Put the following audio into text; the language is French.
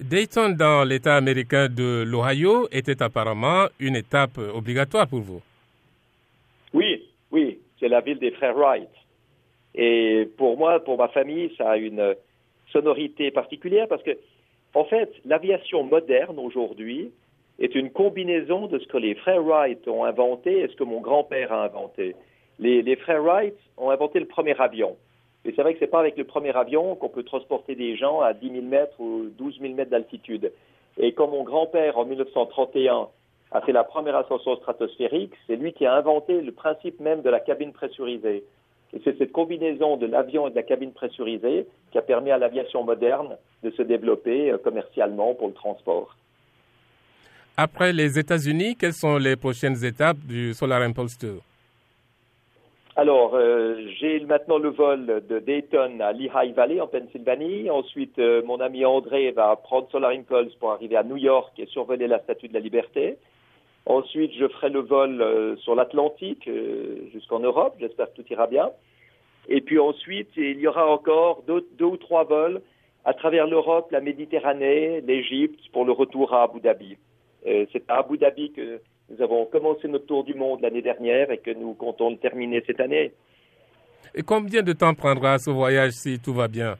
Dayton dans l'État américain de l'Ohio était apparemment une étape obligatoire pour vous. Oui, oui, c'est la ville des frères Wright. Et pour moi, pour ma famille, ça a une sonorité particulière parce que, en fait, l'aviation moderne aujourd'hui est une combinaison de ce que les frères Wright ont inventé et ce que mon grand-père a inventé. Les, les frères Wright ont inventé le premier avion. Et c'est vrai que c'est pas avec le premier avion qu'on peut transporter des gens à 10 000 mètres ou 12 000 mètres d'altitude. Et comme mon grand-père, en 1931, a fait la première ascension stratosphérique, c'est lui qui a inventé le principe même de la cabine pressurisée. Et c'est cette combinaison de l'avion et de la cabine pressurisée qui a permis à l'aviation moderne de se développer euh, commercialement pour le transport. Après les États-Unis, quelles sont les prochaines étapes du Solar Impulse Tour alors, euh, j'ai maintenant le vol de Dayton à Lehigh Valley en Pennsylvanie. Ensuite, euh, mon ami André va prendre Solar Impulse pour arriver à New York et survoler la Statue de la Liberté. Ensuite, je ferai le vol euh, sur l'Atlantique jusqu'en Europe. J'espère que tout ira bien. Et puis ensuite, il y aura encore deux, deux ou trois vols à travers l'Europe, la Méditerranée, l'Égypte pour le retour à Abu Dhabi. C'est à Abu Dhabi que nous avons commencé notre tour du monde l'année dernière et que nous comptons le terminer cette année. Et combien de temps prendra ce voyage si tout va bien?